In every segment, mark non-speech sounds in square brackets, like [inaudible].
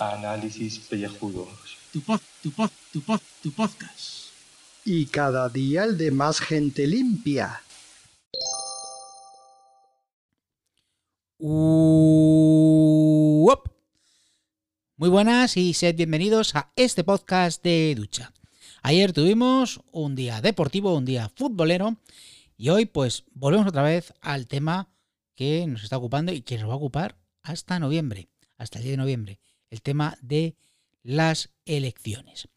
Análisis pellejudos. Tu pod, tu pod, tu pod, tu podcast. Y cada día el de más gente limpia. Uop. Muy buenas y sed bienvenidos a este podcast de ducha. Ayer tuvimos un día deportivo, un día futbolero y hoy pues volvemos otra vez al tema que nos está ocupando y que nos va a ocupar hasta noviembre, hasta el 10 de noviembre, el tema de las elecciones.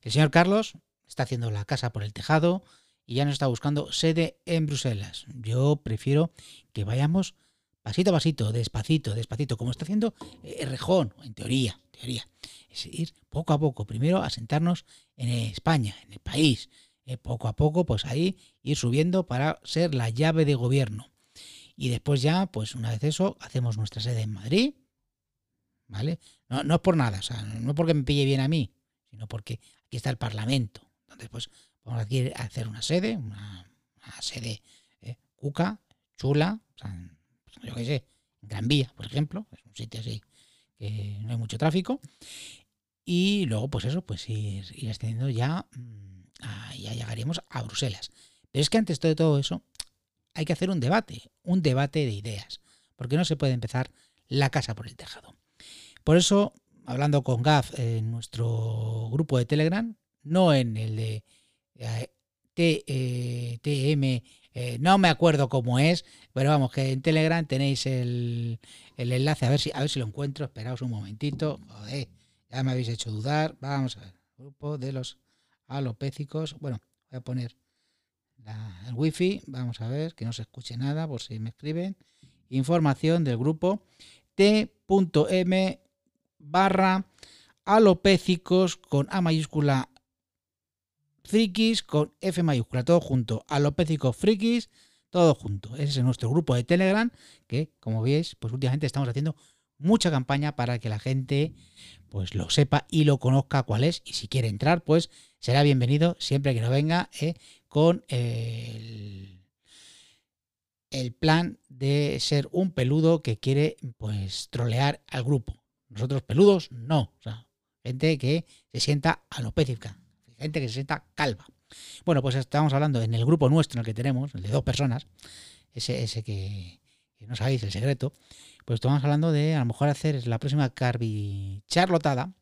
El señor Carlos está haciendo la casa por el tejado y ya nos está buscando sede en Bruselas. Yo prefiero que vayamos pasito a pasito, despacito, despacito, como está haciendo eh, Rejón, en teoría, teoría. Es ir poco a poco, primero a sentarnos en España, en el país, poco a poco, pues ahí ir subiendo para ser la llave de gobierno. Y después ya, pues una vez eso, hacemos nuestra sede en Madrid, ¿vale? No, no es por nada, o sea, no porque me pille bien a mí, sino porque aquí está el Parlamento. Entonces, pues vamos a hacer una sede, una, sede eh, cuca, chula, yo qué sé, Gran Vía, por ejemplo, es un sitio así que no hay mucho tráfico. Y luego, pues eso, pues ir, ir extendiendo ya, mm, ya llegaríamos a Bruselas. Pero es que antes de todo eso, hay que hacer un debate, un debate de ideas, porque no se puede empezar la casa por el tejado. Por eso, hablando con Gaf en nuestro grupo de Telegram, no en el de eh, TM eh, eh, no me acuerdo cómo es, pero vamos, que en Telegram tenéis el, enlace, a ver, si, a ver si lo encuentro, esperaos un momentito, Joder, ya me habéis hecho dudar, vamos a ver, grupo de los alopécicos, bueno, voy a poner el wifi, vamos a ver, que no se escuche nada por si me escriben, información del grupo t.m barra alopécicos con A mayúscula frikis con F mayúscula, todo junto. Alopécicos frikis, todo junto. Ese es nuestro grupo de Telegram, que como veis, pues últimamente estamos haciendo mucha campaña para que la gente pues lo sepa y lo conozca cuál es. Y si quiere entrar, pues será bienvenido siempre que no venga eh, con el, el plan de ser un peludo que quiere pues trolear al grupo. Nosotros peludos no. O sea, gente que se sienta alopécica gente que se sienta calva. Bueno, pues estamos hablando en el grupo nuestro, en el que tenemos, el de dos personas, ese, ese que, no sabéis el secreto, pues estamos hablando de a lo mejor hacer la próxima Carby charlotada,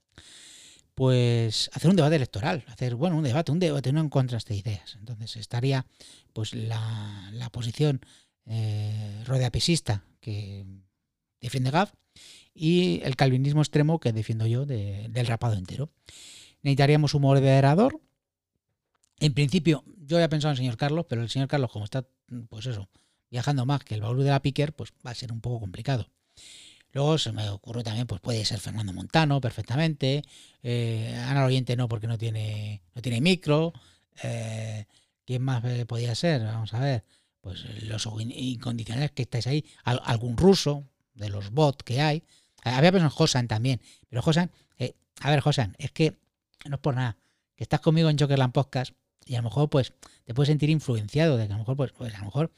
pues hacer un debate electoral, hacer, bueno, un debate, un debate, no en contra de ideas. Entonces estaría pues la, la posición eh, que defiende Gav y el calvinismo extremo que defiendo yo del rapado entero. Necesitaríamos un moderador. En principio, yo había pensado en el señor Carlos, pero el señor Carlos, como está, pues eso, viajando más que el baúl de la Piquer, pues va a ser un poco complicado. Luego se me ocurre también, pues puede ser Fernando Montano perfectamente. Eh, Ana Oriente no, porque no tiene, no tiene micro. Eh, ¿Quién más eh, podría ser? Vamos a ver. Pues los incondicionales que estáis ahí. algún ruso de los bots que hay. Había pensado en Josan también. Pero Josan, a ver, Josan, es que no es por nada, que estás conmigo en Jokerland Podcast y a lo mejor pues te puedes sentir influenciado de que a lo mejor pues, pues a lo mejor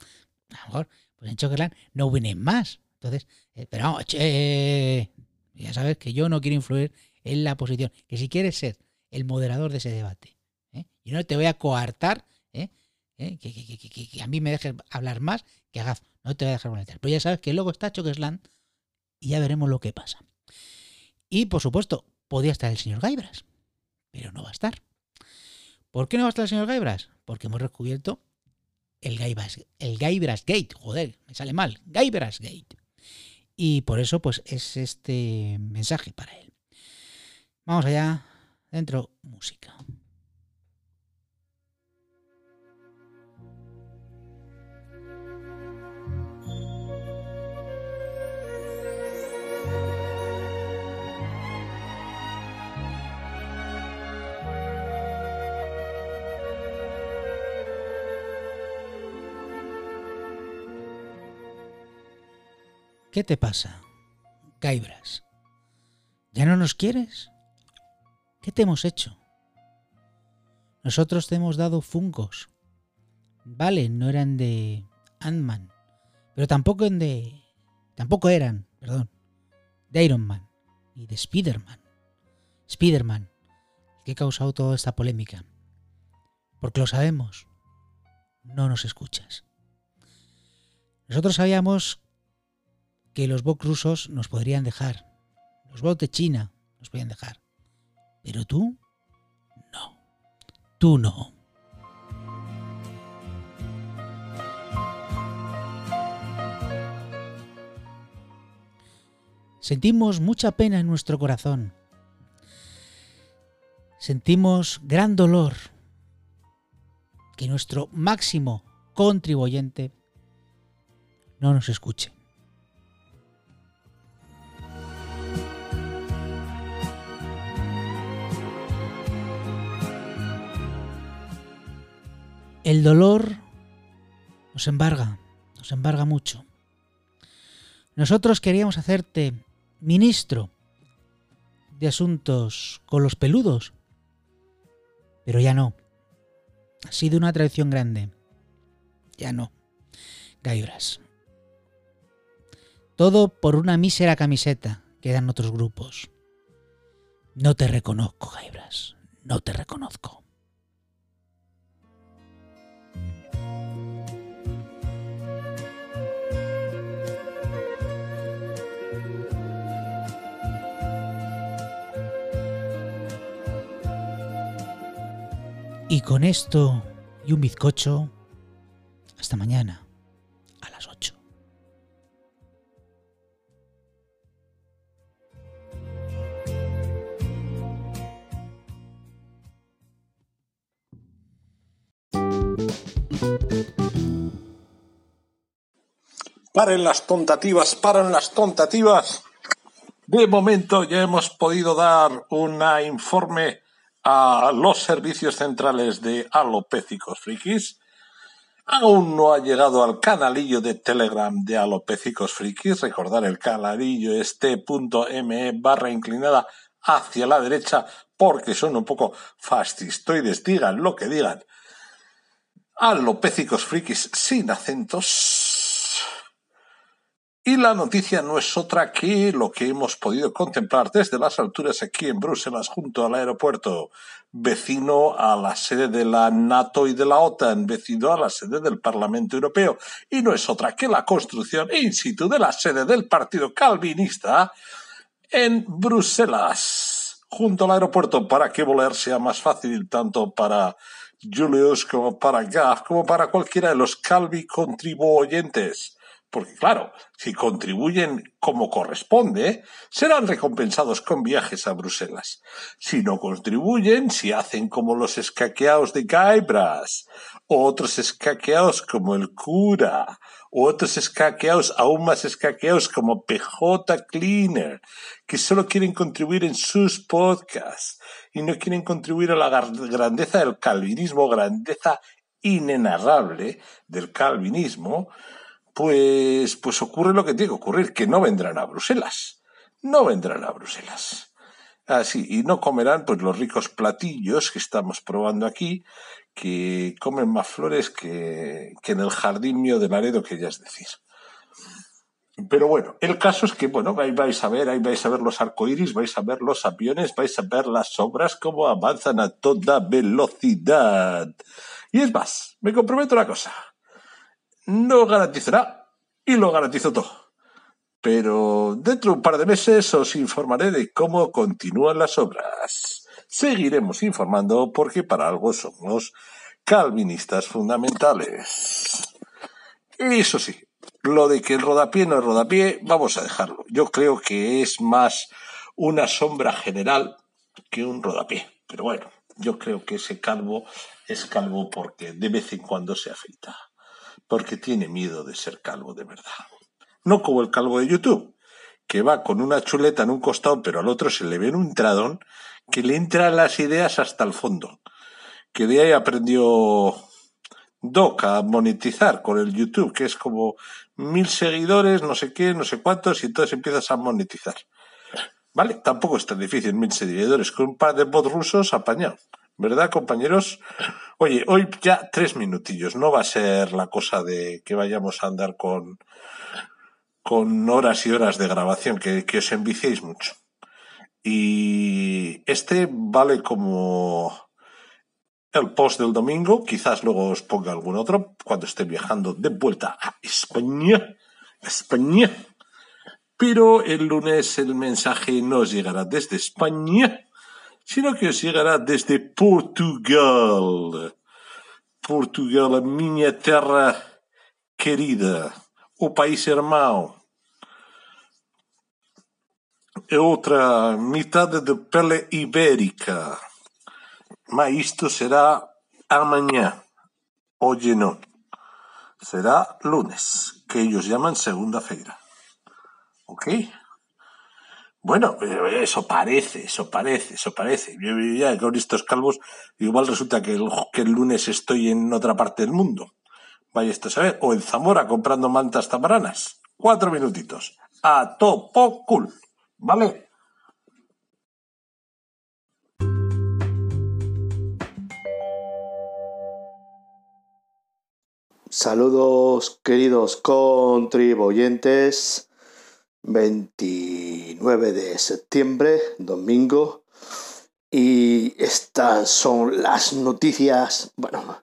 a lo mejor pues en Jokerland no vienen más. Entonces, eh, pero vamos, che, ya sabes que yo no quiero influir en la posición, que si quieres ser el moderador de ese debate, ¿eh? y no te voy a coartar, ¿eh? ¿Eh? Que, a mí me dejes hablar más que hagas, no te voy a dejar molestar. Pero ya sabes que luego está Chokersland y ya veremos lo que pasa. Y por supuesto, podía estar el señor Gaibras pero no va a estar. ¿Por qué no va a estar el señor Gaibras? Porque hemos descubierto el el Gaibras Gate. Joder, me sale mal. Gaibras Gate. Y por eso, pues, es este mensaje para él. Vamos allá. Dentro, música. ¿Qué te pasa? Gaibras. ¿Ya no nos quieres? ¿Qué te hemos hecho? Nosotros te hemos dado fungos. Vale, no eran de Ant-Man, pero tampoco de. Tampoco eran, perdón, de Iron Man y de Spider-Man. Spider-Man, que ha causado toda esta polémica. Porque lo sabemos, no nos escuchas. Nosotros sabíamos que los bots rusos nos podrían dejar, los bots de China nos podrían dejar, pero tú, no, tú no. Sentimos mucha pena en nuestro corazón. Sentimos gran dolor que nuestro máximo contribuyente no nos escuche. El dolor nos embarga, nos embarga mucho. Nosotros queríamos hacerte ministro de asuntos con los peludos, pero ya no. Ha sido una traición grande. Ya no. Gaiuras. Todo por una mísera camiseta que dan otros grupos. No te reconozco, Gaibras. No te reconozco. Y con esto y un bizcocho, hasta mañana a las 8. Paren las tontativas, paren las tontativas. De momento ya hemos podido dar un informe a los servicios centrales de Alopécicos Frikis. Aún no ha llegado al canalillo de Telegram de Alopécicos Frikis. Recordar el canalillo este.me barra inclinada hacia la derecha porque son un poco fascistoides, digan lo que digan. Alopécicos Frikis sin acentos y la noticia no es otra que lo que hemos podido contemplar desde las alturas aquí en Bruselas, junto al aeropuerto, vecino a la sede de la NATO y de la OTAN, vecino a la sede del Parlamento Europeo, y no es otra que la construcción in situ de la sede del Partido Calvinista en Bruselas, junto al aeropuerto, para que volar sea más fácil tanto para Julius como para Gaff, como para cualquiera de los Calvi contribuyentes porque claro, si contribuyen como corresponde, serán recompensados con viajes a Bruselas. Si no contribuyen, si hacen como los escaqueados de Gaibras, o otros escaqueados como el cura, o otros escaqueados aún más escaqueados como PJ Cleaner, que solo quieren contribuir en sus podcasts y no quieren contribuir a la grandeza del calvinismo, grandeza inenarrable del calvinismo, pues, pues ocurre lo que tiene que ocurrir, que no vendrán a Bruselas. No vendrán a Bruselas. Así, y no comerán pues los ricos platillos que estamos probando aquí, que comen más flores que, que en el jardín mío de Laredo, que ya es decir. Pero bueno, el caso es que, bueno, ahí vais a ver, ahí vais a ver los arcoíris, vais a ver los aviones, vais a ver las obras, cómo avanzan a toda velocidad. Y es más, me comprometo una cosa no garantizará y lo garantizo todo. Pero dentro de un par de meses os informaré de cómo continúan las obras. Seguiremos informando porque para algo somos calvinistas fundamentales. Eso sí, lo de que el rodapié no es rodapié, vamos a dejarlo. Yo creo que es más una sombra general que un rodapié. Pero bueno, yo creo que ese calvo es calvo porque de vez en cuando se afeita porque tiene miedo de ser calvo de verdad. No como el calvo de YouTube, que va con una chuleta en un costado, pero al otro se le ve un tradón que le entran las ideas hasta el fondo. Que de ahí aprendió Doc a monetizar con el YouTube, que es como mil seguidores, no sé qué, no sé cuántos, y entonces empiezas a monetizar. ¿Vale? Tampoco es tan difícil, mil seguidores, con un par de bots rusos apañado. ¿Verdad, compañeros? Oye, hoy ya tres minutillos. No va a ser la cosa de que vayamos a andar con, con horas y horas de grabación, que, os enviciéis mucho. Y este vale como el post del domingo. Quizás luego os ponga algún otro cuando esté viajando de vuelta a España. España. Pero el lunes el mensaje no os llegará desde España sino que os llegará desde Portugal. Portugal, a minha terra querida, o país hermano. É outra metade de pele ibérica. Mas isto será amanhã. Hoje não. Será lunes, que ellos llaman segunda-feira. ¿Ok? Bueno, eso parece, eso parece, eso parece. Yo ya con estos calvos, igual resulta que el, que el lunes estoy en otra parte del mundo. Vaya esto a saber. O en Zamora comprando mantas tamaranas. Cuatro minutitos. A topo cool. ¿Vale? Saludos queridos contribuyentes. 29 de septiembre, domingo. Y estas son las noticias. Bueno,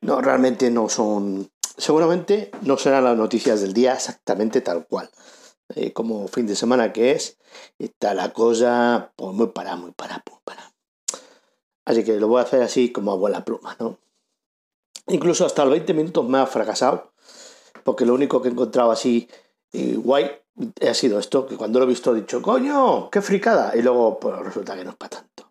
no, realmente no son. Seguramente no serán las noticias del día exactamente tal cual. Eh, como fin de semana que es, está la cosa pues muy para, muy para, muy para. Así que lo voy a hacer así como abuela pluma, ¿no? Incluso hasta los 20 minutos me ha fracasado, porque lo único que he encontrado así eh, guay ha sido esto, que cuando lo he visto he dicho, coño, qué fricada, y luego pues, resulta que no es para tanto.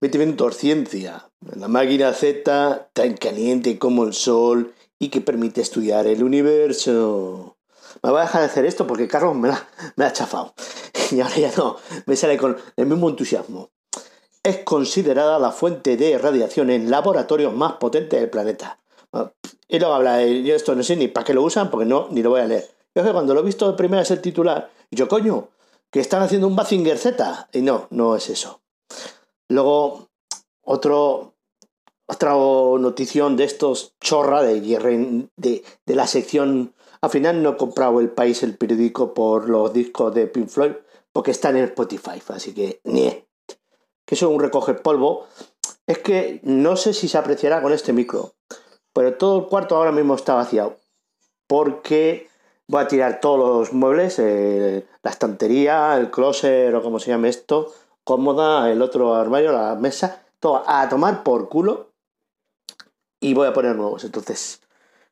20 minutos ciencia, la máquina Z tan caliente como el sol y que permite estudiar el universo. Me voy a dejar de hacer esto porque Carlos me, me ha chafado. [laughs] Y ahora ya no, me sale con el mismo entusiasmo. Es considerada la fuente de radiación en laboratorio más potente del planeta. Y luego habla, yo esto no sé ni para qué lo usan porque no, ni lo voy a leer. Yo que cuando lo he visto de primera es el titular, yo, coño, que están haciendo un Bazinger Z. Y no, no es eso. Luego, otro, otra notición de estos chorra de, de, de la sección. Al final no he comprado el país, el periódico, por los discos de Pink Floyd, porque están en Spotify, así que ni que eso es un recoger polvo. Es que no sé si se apreciará con este micro, pero todo el cuarto ahora mismo está vaciado. Porque voy a tirar todos los muebles, eh, la estantería, el closet o como se llame esto, cómoda, el otro armario, la mesa, todo a tomar por culo y voy a poner nuevos. Entonces,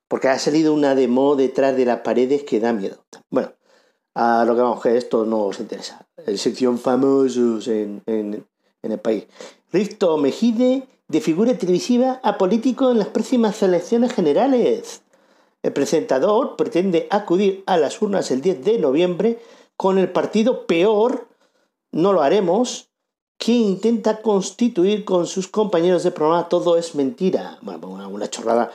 porque ha salido una demo detrás de las paredes que da miedo. Bueno, a lo que vamos, que esto no os interesa. En sección famosos en, en, en el país. Risto Mejide de figura televisiva a político en las próximas elecciones generales. El presentador pretende acudir a las urnas el 10 de noviembre con el partido peor, no lo haremos, que intenta constituir con sus compañeros de programa todo es mentira. Bueno, una chorrada.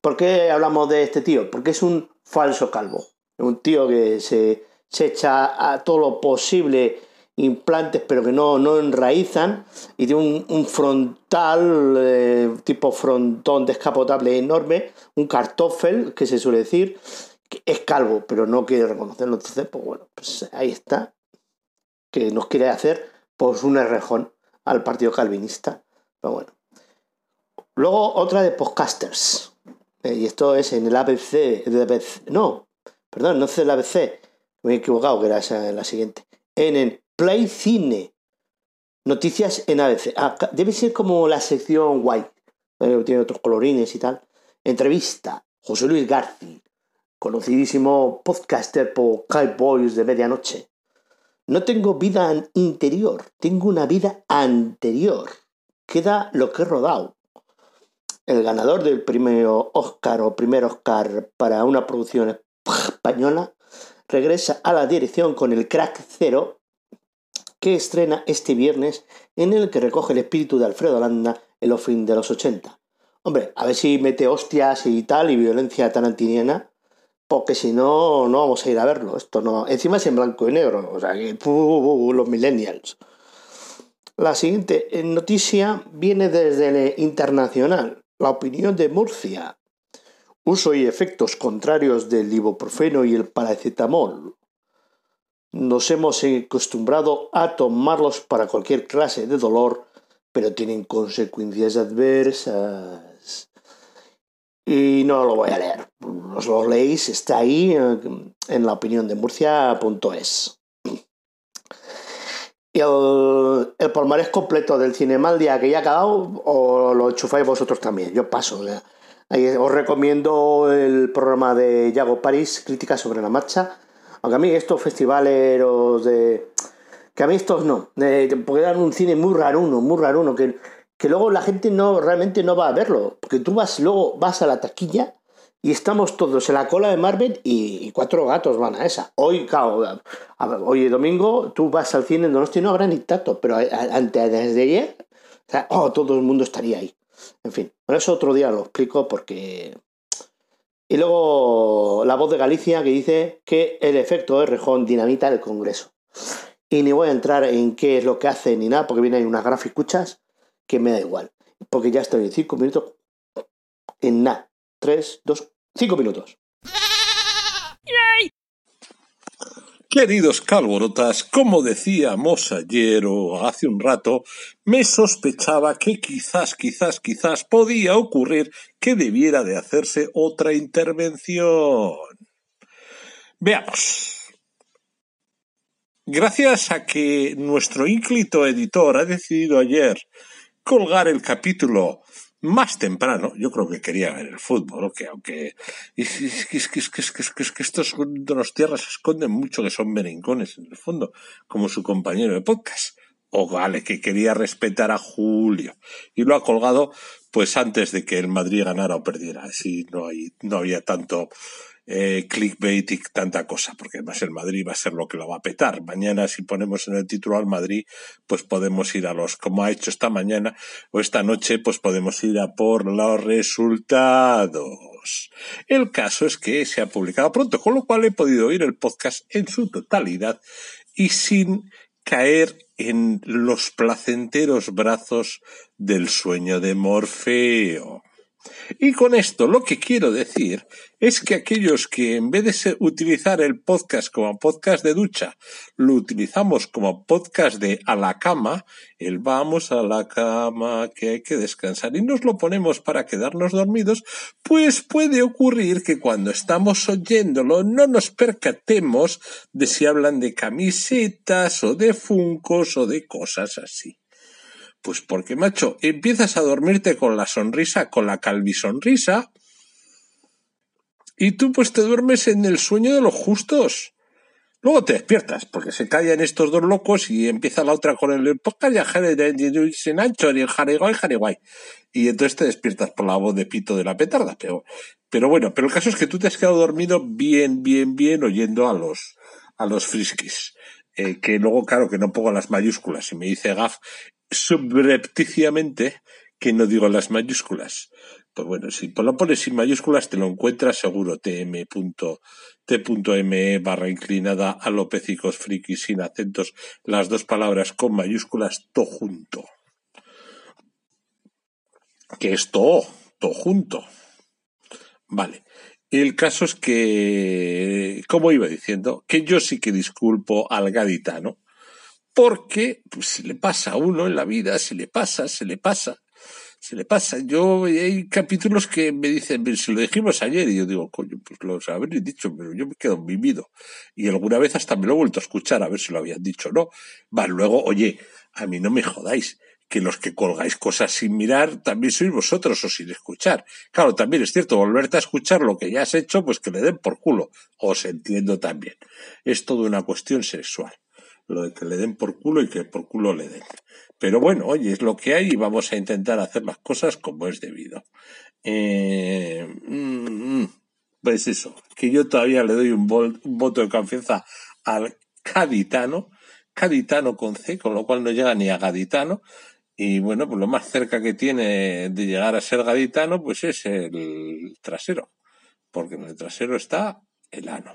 ¿Por qué hablamos de este tío? Porque es un falso calvo. Un tío que se, se echa a todo lo posible implantes pero que no, no enraizan y tiene un, frontal eh, tipo frontón descapotable enorme, un cartoffel que se suele decir, es calvo pero no quiere reconocerlo, entonces pues bueno, pues ahí está, que nos quiere hacer pues un errejón al partido calvinista, pero bueno. Luego otra de podcasters, eh, y esto es en el ABC, no, perdón, no es el ABC, me he equivocado, que era esa, la siguiente, en el Play Cine. Noticias en ABC. Ah, debe ser como la sección White. Eh, tiene otros colorines y tal. Entrevista. José Luis García, conocidísimo podcaster por Cowboys de medianoche. No tengo vida interior, tengo una vida anterior. Queda lo que he rodado. El ganador del primer Oscar o primer Oscar para una producción española regresa a la dirección con el Crack Cero que estrena este viernes, en el que recoge el espíritu de Alfredo Landa en los fin de los 80. Hombre, a ver si mete hostias y tal y violencia tarantiniana, porque si no, no vamos a ir a verlo. Esto no. Encima es en blanco y negro, o sea que los millennials. La siguiente noticia viene desde el internacional. La opinión de Murcia. Uso y efectos contrarios del ibuprofeno y el paracetamol. Nos hemos acostumbrado a tomarlos para cualquier clase de dolor, pero tienen consecuencias adversas. Y no lo voy a leer. Os lo leéis, está ahí en la opinión de Murcia.es. El, el palmarés completo del Cinema al día que ya ha quedado, o lo enchufáis vosotros también. Yo paso. os recomiendo el programa de Yago París, Críticas sobre la Marcha. Aunque a mí estos festivales de. que a mí estos no. porque dan un cine muy raro uno, muy raro uno, que, que luego la gente no realmente no va a verlo. Porque tú vas, luego vas a la taquilla y estamos todos en la cola de Marvel y, cuatro gatos van a esa. Hoy, claro, hoy domingo tú vas al cine en Donosti no habrá ni tanto, pero antes de ayer, oh, todo el mundo estaría ahí. En fin, por eso otro día lo explico porque... Y luego la voz de Galicia que dice que el efecto de Rejón dinamita el Congreso. Y ni voy a entrar en qué es lo que hace ni nada, porque viene ahí unas graficuchas que me da igual. Porque ya estoy en cinco minutos en nada 3, 2, 5 minutos. Queridos calborotas, como decíamos ayer o hace un rato, me sospechaba que quizás, quizás, quizás podía ocurrir que debiera de hacerse otra intervención. Veamos. Gracias a que nuestro ínclito editor ha decidido ayer colgar el capítulo más temprano, yo creo que quería ver el fútbol, que aunque es, que, es, que, es, que, es que estos donos tierras esconden mucho que son merencones en el fondo, como su compañero de podcast. O vale, que quería respetar a Julio. Y lo ha colgado pues antes de que el Madrid ganara o perdiera. Así no hay, no había tanto eh, clickbait y tanta cosa, porque además el Madrid va a ser lo que lo va a petar. Mañana, si ponemos en el título al Madrid, pues podemos ir a los, como ha hecho esta mañana o esta noche, pues podemos ir a por los resultados. El caso es que se ha publicado pronto, con lo cual he podido oír el podcast en su totalidad y sin caer en los placenteros brazos del sueño de Morfeo. Y con esto lo que quiero decir es que aquellos que en vez de utilizar el podcast como podcast de ducha, lo utilizamos como podcast de a la cama, el vamos a la cama, que hay que descansar y nos lo ponemos para quedarnos dormidos, pues puede ocurrir que cuando estamos oyéndolo no nos percatemos de si hablan de camisetas o de funcos o de cosas así. Pues porque, macho, empiezas a dormirte con la sonrisa, con la calvisonrisa, y tú pues te duermes en el sueño de los justos. Luego te despiertas, porque se callan estos dos locos y empieza la otra con el podcast y el Y entonces te despiertas por la voz de pito de la petarda. Pero, pero bueno, pero el caso es que tú te has quedado dormido bien, bien, bien oyendo a los, a los friskis. Eh, que luego, claro, que no pongo las mayúsculas y me dice Gaf subrepticiamente que no digo las mayúsculas. Pues bueno, si lo pones sin mayúsculas te lo encuentras seguro tm.t.me barra inclinada a lopecicos frikis sin acentos, las dos palabras con mayúsculas, todo junto. Que es todo, todo junto. Vale. El caso es que, como iba diciendo, que yo sí que disculpo al gaditano, porque pues, se le pasa a uno en la vida, se le pasa, se le pasa, se le pasa. Yo hay capítulos que me dicen, si lo dijimos ayer, y yo digo, coño, pues lo habréis dicho, pero yo me quedo vivido. Y alguna vez hasta me lo he vuelto a escuchar a ver si lo habían dicho o no. Va, luego, oye, a mí no me jodáis que los que colgáis cosas sin mirar también sois vosotros o sin escuchar. Claro, también es cierto, volverte a escuchar lo que ya has hecho, pues que le den por culo. Os entiendo también. Es todo una cuestión sexual lo de que le den por culo y que por culo le den. Pero bueno, oye, es lo que hay y vamos a intentar hacer las cosas como es debido. Eh, mm, mm, pues eso, que yo todavía le doy un, voto de confianza al gaditano, gaditano con C, con lo cual no llega ni a gaditano. Y bueno, pues lo más cerca que tiene de llegar a ser gaditano, pues es el trasero, porque en el trasero está el ano.